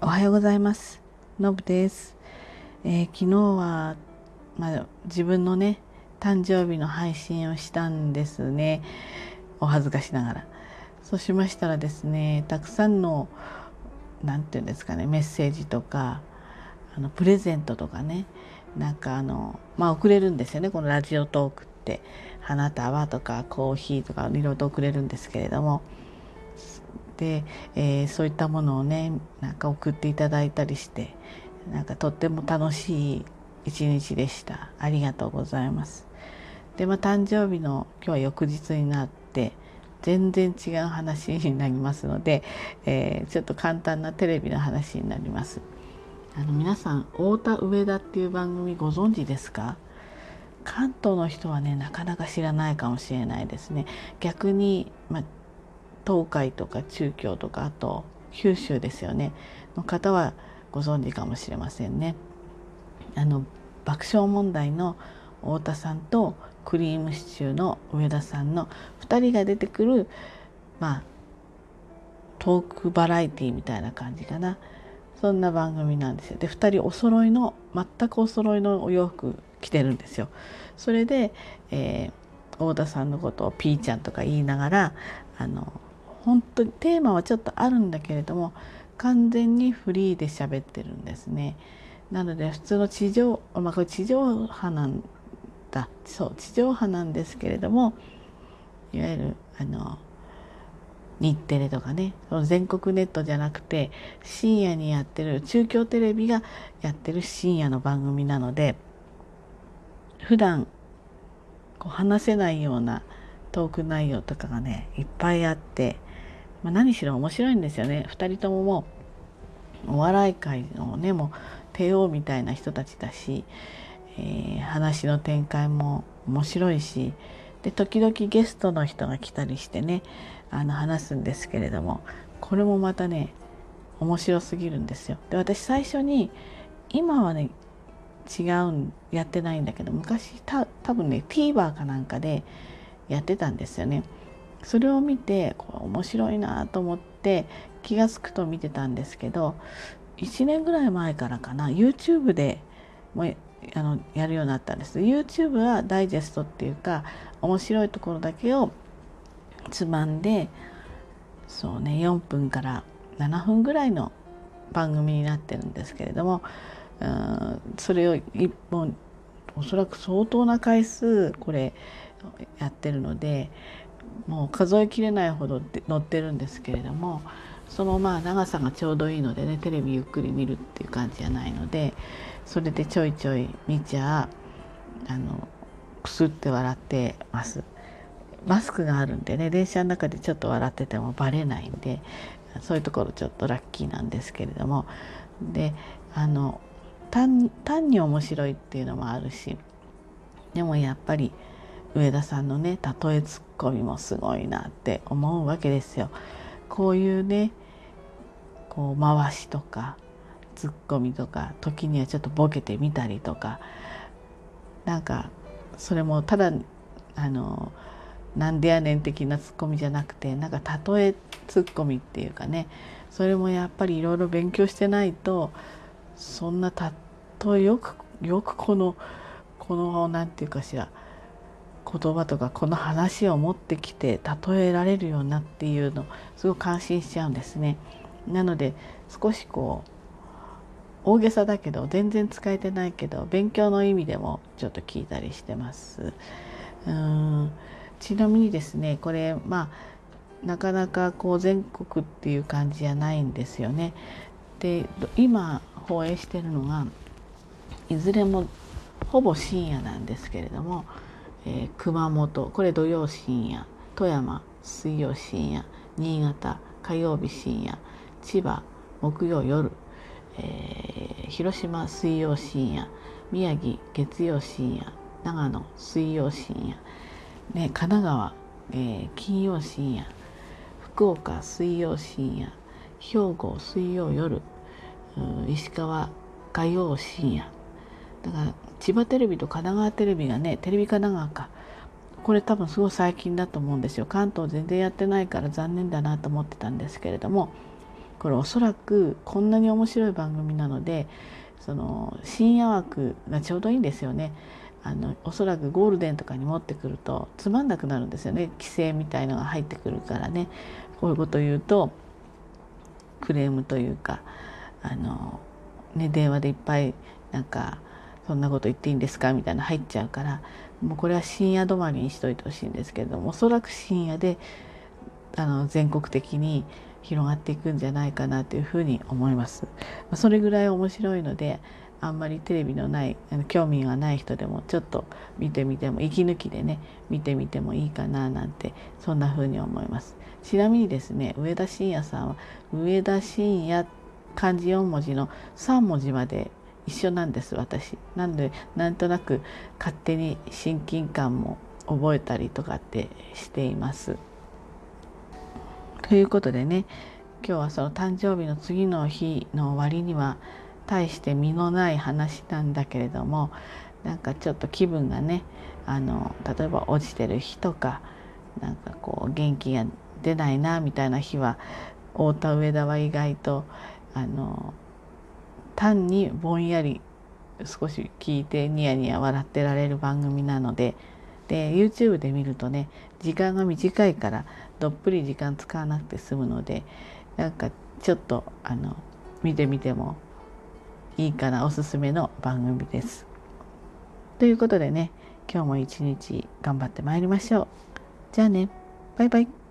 おはようございます。のぶです、えー、昨日は、まあ、自分のね誕生日の配信をしたんですね。お恥ずかしながら。そうしましたらですねたくさんの何て言うんですかねメッセージとかあのプレゼントとかねなんかあのまあ送れるんですよね。このラジオトークって。花束とかコーヒーとかいろいろと送れるんですけれども。で、えー、そういったものをねなんか送っていただいたりしてなんかとっても楽しい一日でした。ありがとうございます。でまあ誕生日の今日は翌日になって全然違う話になりますので、えー、ちょっと簡単なテレビの話になります。あの皆さん太田上田っていう番組ご存知ですか？関東の人はねなかなか知らないかもしれないですね。逆に、まあ、東海とか中京とかあと九州ですよねの方はご存知かもしれませんね。あの爆笑問題の太田さんとクリームシチューの上田さんの2人が出てくるまあトークバラエティみたいな感じかなそんな番組なんですよ。で2人お揃いの全くお揃いのお洋服着てるんですよ。それで、えー、太田さんのことをピーちゃんとか言いながらあの本当にテーマはちょっとあるんだけれども完全にフリーで喋ってるんですね。なので普通の地上まあこれ地上波なんだそう地上波なんですけれどもいわゆるあの日テレとかねその全国ネットじゃなくて深夜にやってる中京テレビがやってる深夜の番組なので普段こう話せないようなトーク内容とかがねいっぱいあってまあ、何しろ面白いんですよね2人とももうお笑い界のねもう帝王みたいな人たちだし、えー、話の展開も面白いしで時々ゲストの人が来たりしてねあの話すんですけれどもこれもまたね面白すぎるんですよ。で私最初に今はね違うんやってないんだけど昔多分ね TVer かなんかでやってたんですよね。それを見てこれ面白いなと思って気が付くと見てたんですけど1年ぐらい前からかな YouTube でもあのやるようになったんです。YouTube はダイジェストっていうか面白いところだけをつまんでそうね4分から7分ぐらいの番組になってるんですけれどもうんそれを1本おそらく相当な回数これやってるのでもう数えきれないほど載ってるんですけれどもそのまあ長さがちょうどいいのでねテレビゆっくり見るっていう感じじゃないのでそれでちょいちょい見ちゃあのくすって笑ってます。マスクがあるんでね電車の中でちょっと笑っててもバレないんでそういうところちょっとラッキーなんですけれどもであの単に面白いっていうのもあるしでもやっぱり上田さんのね例えツッコミもすごいなって思うわけですよ。こういうねこう回しとかツッコミとか時にはちょっとボケてみたりとかなんかそれもただあのなんでやねん的なツッコミじゃなくてなんか例えツッコミっていうかねそれもやっぱりいろいろ勉強してないとそんな例えよくよくこのこの何て言うかしら言葉とかこの話を持ってきて例えられるようなっていうのすごく感心しちゃうんですね。なので少しこう大げさだけど全然使えてないけど勉強の意味でもちょっと聞いたりしてます。うんちなみにですねこれまあなかなかこう全国っていう感じじゃないんですよね。で今放映してるのがいずれもほぼ深夜なんですけれどもえー、熊本これ土曜深夜富山水曜深夜新潟火曜日深夜千葉木曜夜、えー、広島水曜深夜宮城月曜深夜長野水曜深夜、ね、神奈川、えー、金曜深夜福岡水曜深夜兵庫水曜夜石川火曜深夜。だから千葉テレビと神奈川テレビがねテレビ神奈川か。これ多分すごい最近だと思うんですよ。関東全然やってないから残念だなと思ってたんですけれどもこれおそらくこんなに面白い番組なのでその深夜枠がちょうどいいんですよね。あのおそらくゴールデンとかに持ってくるとつまんなくなるんですよね。規制みたいのが入ってくるからね。こういうこと言うとクレームというかあの、ね、電話でいっぱいなんかそんなこと言っていいんですか？みたいな入っちゃうからもうこれは深夜止まりにしといてほしいんですけれどもおそらく深夜であの全国的に広がっていくんじゃないかなというふうに思います。それぐらい面白いのであんまりテレビのない興味がない人でもちょっと見てみても息抜きでね見てみてもいいかななんてそんな風に思いますちなみにですね上田晋也さんは上田晋也漢字4文字の3文字まで一緒なんです私。なんでなんとなく勝手に親近感も覚えたりとかってしています。ということでね今日はその誕生日の次の日の終わりには大して身のない話なんだけれどもなんかちょっと気分がねあの例えば落ちてる日とかなんかこう元気が出ないなみたいな日は太田上田は意外とあの単にぼんやり少し聞いてニヤニヤ笑ってられる番組なのでで YouTube で見るとね時間が短いからどっぷり時間使わなくて済むのでなんかちょっとあの見てみてもいいかなおすすめの番組です。ということでね今日も一日頑張ってまいりましょう。じゃあねバイバイ。